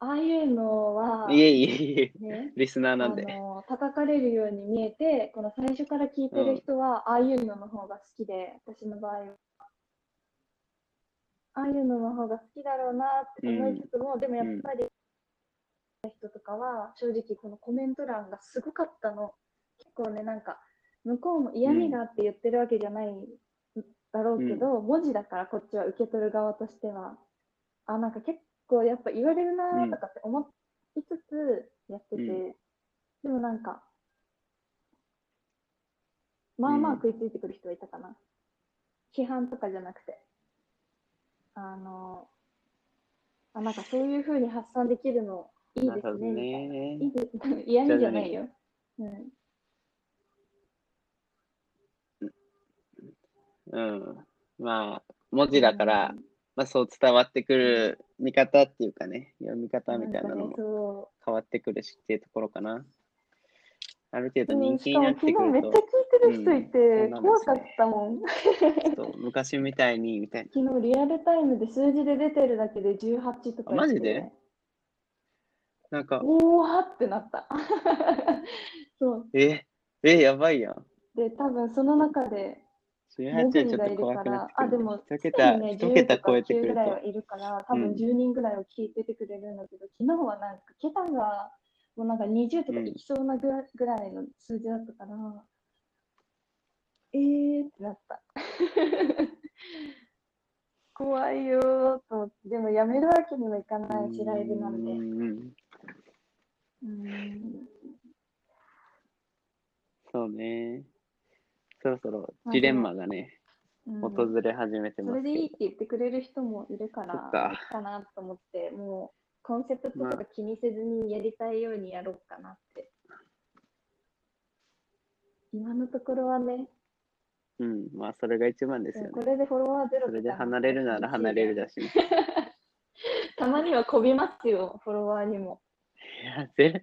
ああいうのは、いえいえいえ、ね、リスナーあなんで。の叩かれるように見えて、この最初から聞いてる人は、ああいうのの方が好きで、私の場合は。ああいうのの方が好きだろうなって思いつつも、でもやっぱり、人とかは、正直このコメント欄がすごかったの。結構ね、なんか、向こうも嫌味があって言ってるわけじゃないだろうけど、文字だからこっちは受け取る側としては、あ、なんか結構やっぱ言われるなとかって思いつつやってて、うんでもなんか、まあまあ食いついてくる人はいたかな。批判とかじゃなくて。あの、あ、なんかそういうふうに発散できるのいいですね、い 嫌味じゃないよ。うん。うん。まあ、文字だから、まあそう伝わってくる見方っていうかね、読み方みたいなのも変わってくるしっていうところかな。ある程う。度人気になって昨日めっちゃ聞いくると、てる人いて、うん怖かったもん。ちょっと昔みたいにみたいな。昨日リアルタイムで数字で出てるだけで18とかあマジで？なんか、おーってなった。そう。え、え、やばいやん。で、多分その中で、18はちょっと怖くなって。あでも一桁、ね、一10桁超えとか9てくるとぐらいは。いるから、多分うん10人ぐらいは聞いててくれるんだけど、昨日はなんか桁がもうなんか20とかいきそうなぐらいの数字だったから、えーってなった。怖いよーと思って、でもやめるわけにもいかないし、ライブなんで。うんうんうんそうね。そろそろまあジレンマがね、うん訪れ始めてそますけどれでいいって。言ってくれる人もいるから、かかなと思って、もうコンセプトとか気にせずにやりたいようにやろうかなって。今のところはね、うん、まあそれが一番ですよね。これでフォロワーゼロそれで離れるなら離れるだしね。たまにはこびますよ、フォロワーにも。いや、ゼロ、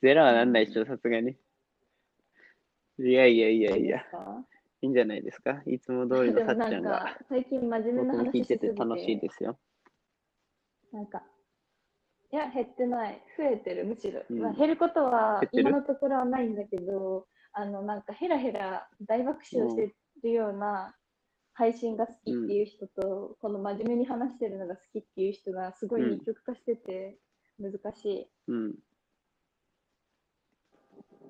ゼロはなんないでしょ、さすがに。いやいやいやいや、いいんじゃないですか？いつも通りのさっちゃんがか、最近真面目な話してすぎて、てて楽しいですよ。なんか、いや、減ってない。増えてる、むしろ。うんまあ、減ることは今のところはないんだけど、あの、なんか、ヘラヘラ大爆笑してるような配信が好きっていう人と、この真面目に話してるのが好きっていう人がすごいうん二極化してて、難しい。うん。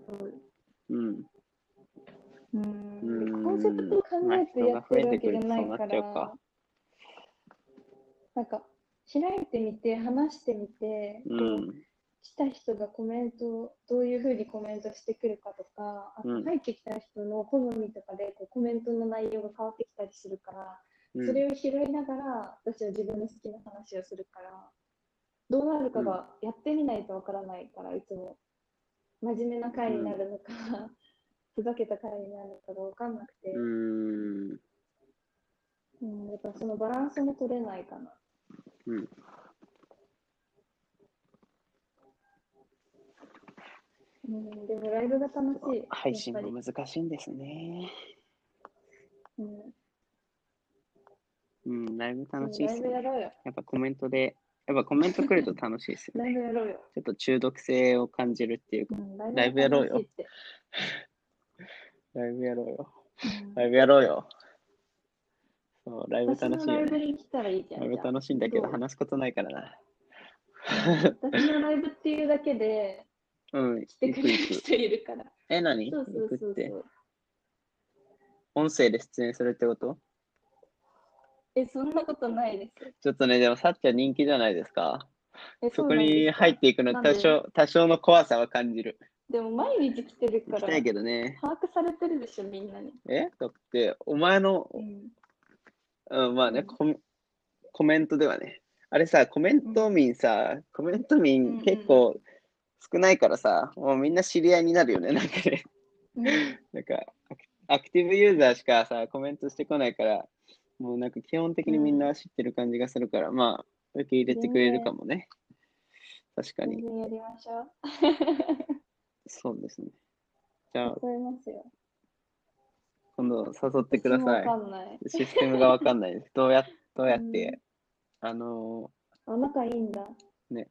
そううん。うん。コンセプトを考えてやってるわけじゃないかまあか、なんか、開いてみて、話してみて、うん。来た人がコメントをどういうふうにコメントしてくるかとか、あとうん。入ってきた人の好みとかでこうコメントの内容が変わってきたりするから、うん。それを拾いながら私は自分の好きな話をするから、どうなるかがやってみないとわからないから、いつも真面目な回になるのか、ふざけた回になるのかがわかんなくて、うーん。うん、やっぱそのバランスも取れないかな。うん。うん、でもライブが楽しい。配信も難しいんですね。うんうん、ライブ楽しいっラすね。イブやろうよ。やっぱコメントで、やっぱコメント来ると楽しいですよラね。イブやろうよ。ちょっと中毒性を感じるっていうか、うん、ラライブやろうよライブやろうよ。うんライブやろうよ。そう、ライブ私のライブ楽しいよね。に来たらいいじゃん。ライブ楽しいんだけど、話すことないからな。私のライブっていうだけでうん、来てくれる。人いるから。え、何？そうそうそうそ。う。音声で出演するってこと？え、そんなことないです。ちょっとね、でもさっちゃん人気じゃないですか？え、そこに入っていくのなんで多少、多少の怖さは感じる。でも毎日来てるかたいけどね。把握されてるでしょ、みんなに。え？だって、お前の、うん。うん、まあね、うんコメコメントではね。あれさ、コメント民さ、コメント民結構少ないからさ、もうみんな知り合いになるよね。なんかね、うんなんかアク、アクティブユーザーしかさ、コメントしてこないから、もうなんか基本的にみんな知ってる感じがするから、まあ、受け入れてくれるかもね。確かに、やりましょう。そうですね。じゃあ、誘いますよ。今度誘ってください。い。システムがわかんないです。どうや、どうやって、あのあ、仲いいんだ。ー、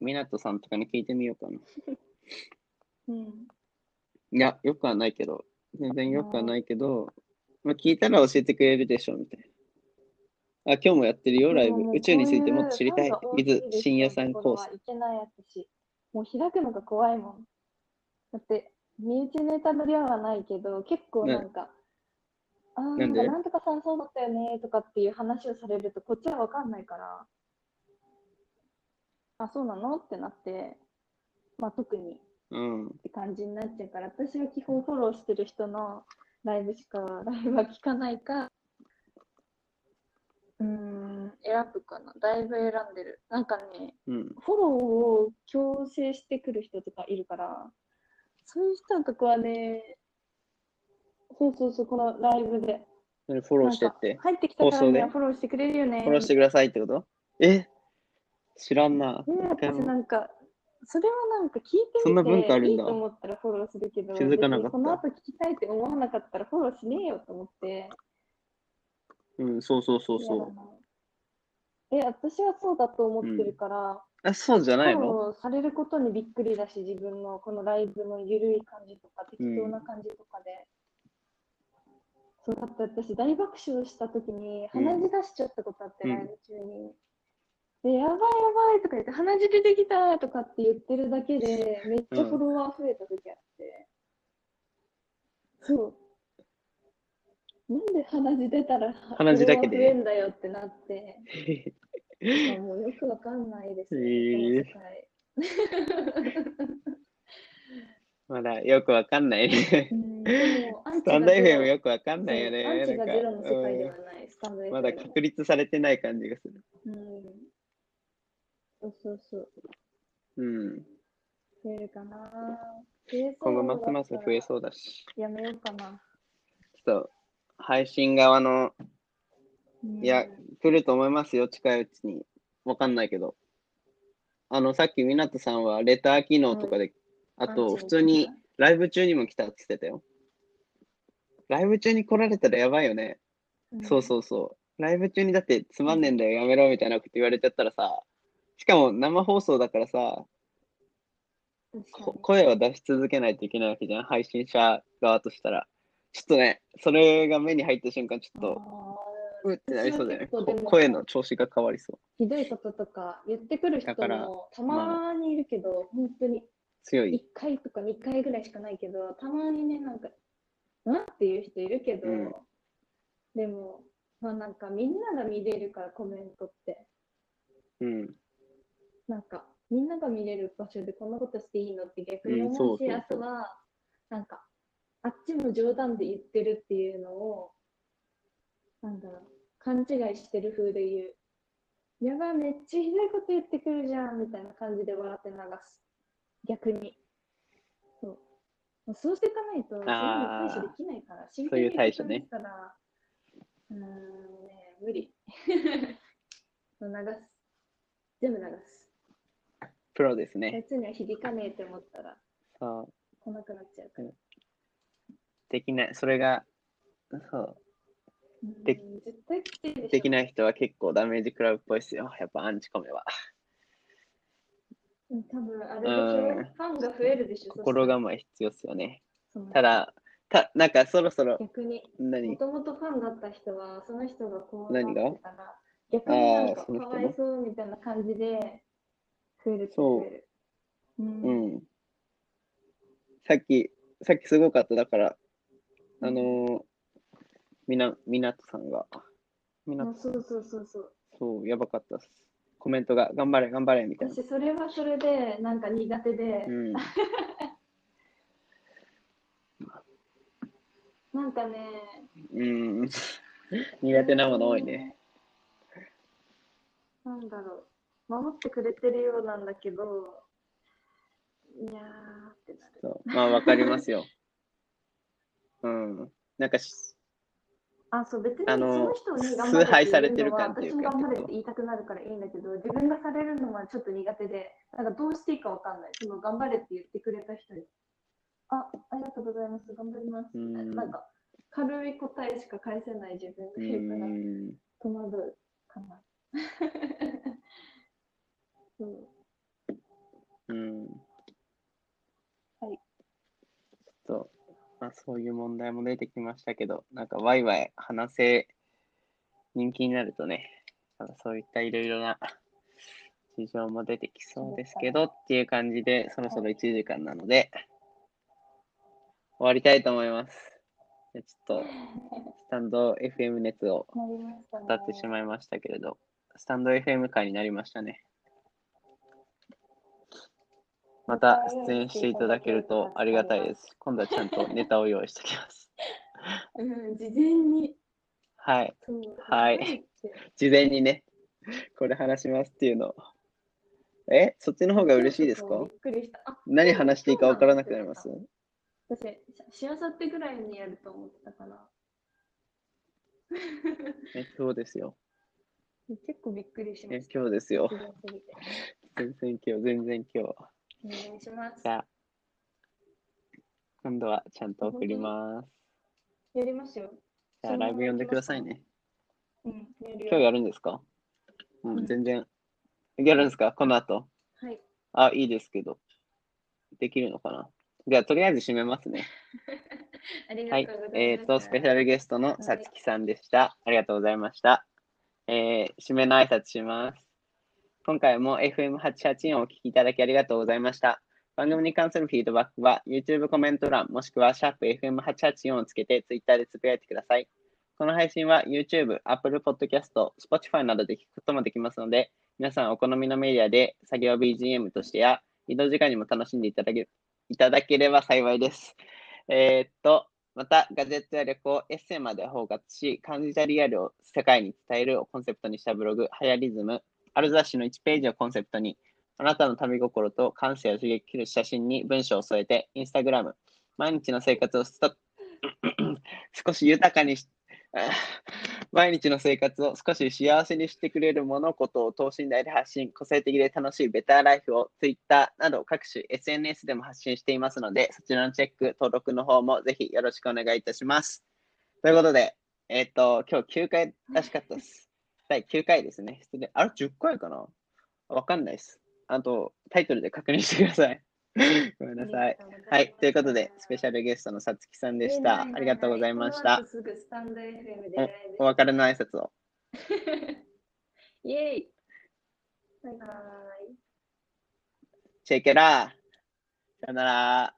みなとさんとかに聞いてみようかな。うん。いや、よくはないけど、全然よくはないけど、まあ、聞いたら教えてくれるでしょ、みたいな。あ、今日もやってるよ、ライブ。宇宙についてもっと知りたいこう。いう with 深夜さんコース。いけないやつし、もう開くのが怖いもん。だって、身内ネタの量はないけど、結構なんか、あーなんんかなんとかさんそうだったよねとかっていう話をされると、こっちはわかんないから、あ、そうなのってなって、まあ特にうん。って感じになっちゃうから、私は基本フォローしてる人のライブしか、ライブは聞かないか、うーん、選ぶかな。だいぶ選んでる。なんかね、うん。フォローを強制してくる人とかいるから、そういう人とかはね、そうそうそう、このライブで。それフォローしてって？入ってきたからに放送で？はフォローしてくれるよね。フォローしてくださいってこと？え？知らんな。ね、私なんか、それはなんか聞いてそんなみ文化あるんだていいと思ったらフォローするけど、気づかなかったこの後聞きたいって思わなかったらフォローしねえよと思って。うん、そうそうそうそ嫌だなえ、私はそうだと思ってるから、う。あ、そうじゃないの？されることにびっくりだし、自分のこのライブのゆるい感じとか、適当な感じとかで。そうだって私、大爆笑したときにうん鼻血出しちゃったことあって、うんライブ中に。で、やばいやばいとか言って、鼻血出てきたとかって言ってるだけで、めっちゃフォロワー増えたときあって。そう。なんで鼻血出たら鼻血だけで？増えんだよってなって。あもうよくわかんないですね、へえこの世界。まだよくわかんないねスタンドがゼ FM ロよくわかんないよね。そうアンチがなんかゼロの世界でうんはない、スタンド FM。まだ確立されてない感じがする。うん。そうそうそう。うん。増えるかな今後ますます増えうそうだし。やめようかな。ちょっと、配信側の、うんいや、来ると思いますよ、近いうちに。わかんないけど。あの、さっき湊さんはレター機能とかで、あと、普通に、ライブ中にも来たって言ってたよ。ライブ中に来られたらやばいよね。そうそうそう。ライブ中にだってつまんねえんだよ、やめろみたいなこと言われちゃったらさ、しかも生放送だからさ、声を出し続けないといけないわけじゃん、配信者側としたら。ちょっとね、それが目に入った瞬間、ちょっと、あうってなりそうだよね。声の調子が変わりそう。ーひどいこととか言ってくる人もたまにいるけど、本当に強い。1回とか2回ぐらいしかないけど、たまにね、なんか、なんっていう人いるけど、うんでも、まあなんかみんなが見れるからコメントって、うん。なんかみんなが見れる場所でこんなことしていいのって逆に思うし、あとは、なんか、あっちも冗談で言ってるっていうのを、なんだろう、勘違いしてる風で言う。やばい、めっちゃひどいこと言ってくるじゃんみたいな感じで笑って流す。逆に。そう。そうしていかないと、そういう対処できないから、真そういう対処ねうーん、ね、無理。流す。全部流す。プロですあね。いつには響かねえって思ったらそう。来なくなっちゃうから。できない。それが、そう。でできない人は結構ダメージ食らうっぽいですよ。やっぱアンチコメは。うん多分あれでしょ、うんファンが増えるでしょ。心が構え必要ですよね。ただ、た、なんかそろそろ、逆に、も何？ともとファンだった人は、その人がこう何がなってたら、逆になんかかわいそうみたいな感じで増える増える。うんうん。さっき、さっきすごかった。だから、あのー、みな、みなとさんが、みなあそうそうそうそう。そう、やばかったっす。コメントが、頑張れ、頑張れ、みたいな。私、それはそれで、なんか苦手で、うん。なんかね、うん。苦手なもの多いね。なんだろう、守ってくれてるようなんだけど、いやーってなる。そう。まあ、わかりますよ。うん。なんかし、あ、そう、別にあのその人に頑張れ崇拝されってていうのは私も頑張れって言いたくなるからいいんだけど、自分がされるのはちょっと苦手で、なんかどうしていいかわかんない。その頑張れって言ってくれた人に、あ、ありがとうございます、頑張ります。うんなんか、軽い答えしか返せない自分がういるから、ん。戸惑うかな。そううん。はい。ちょっと、まあ、そういう問題も出てきましたけど、なんかワイワイ話せ、人気になるとね、なんかそういったいろいろな事情も出てきそうですけどっていう感じで、そろそろ1時間なので、終わりたいと思います。でちょっと、スタンド FM 熱を。語ってしまいましたけれど、スタンド FM 会になりましたね。また出演していただけるとありがたいです。今度はちゃんとネタを用意しておきます。うん、事前に。はい。はい事前にね、これ話しますっていうの。え？そっちの方が嬉しいですか？びっくりした。あ何話していいか分からなくなります？私、しあさってぐらいにやると思ってたから。え今日ですよ。結構びっくりしまえした。今日ですよ。全然今日、全然今日。お願いしますじ。ゃあ、今度はちゃんと送ります。やりますよ。じゃあ、ライブ呼んでくださいね。うん、やるよ今日やるんですか？う、うんん全然。やるんですか？この後。はい。あ、いいですけど。できるのかな？じゃあ、とりあえず締めますね。ありはいがとうございます。。えっ、と、スペシャルゲストのさつきさんでした。ありがとうございました。えー、締めの挨拶します。今回も FM884 をお聞きいただきありがとうございました。番組に関するフィードバックは YouTube コメント欄もしくはシャープ FM884 をつけて Twitter でつぶやいてください。この配信は YouTube、Apple Podcast、Spotify などで聞くこともできますので、皆さんお好みのメディアで作業 BGM としてや移動時間にも楽しんでいただけいただければ幸いです。えーっと、また、ガジェットや旅行、エッセイまで包括し、感じたリアルを世界に伝えるをコンセプトにしたブログ、ハヤリズム、ある雑誌の1ページをコンセプトに、あなたの旅心と感性を刺激する写真に文章を添えて、インスタグラム、毎日の生活をスト 少し豊かにし、毎日の生活を少し幸せにしてくれる物事を等身大で発信、個性的で楽しいベターライフを Twitter など各種 SNS でも発信していますので、そちらのチェック、登録の方もぜひよろしくお願いいたします。ということで、えっ、と、今日9回らしかったです。第9回ですね。失礼あれ ?10 回かな？わかんないです。あと、タイトルで確認してください。ごめんなさい。はい。ということで、スペシャルゲストのさつきさんでした。ありがとうございました。。すぐスタンド FM でライブお別れの挨拶を。イェイバイバイ。チェケラー。さよなら。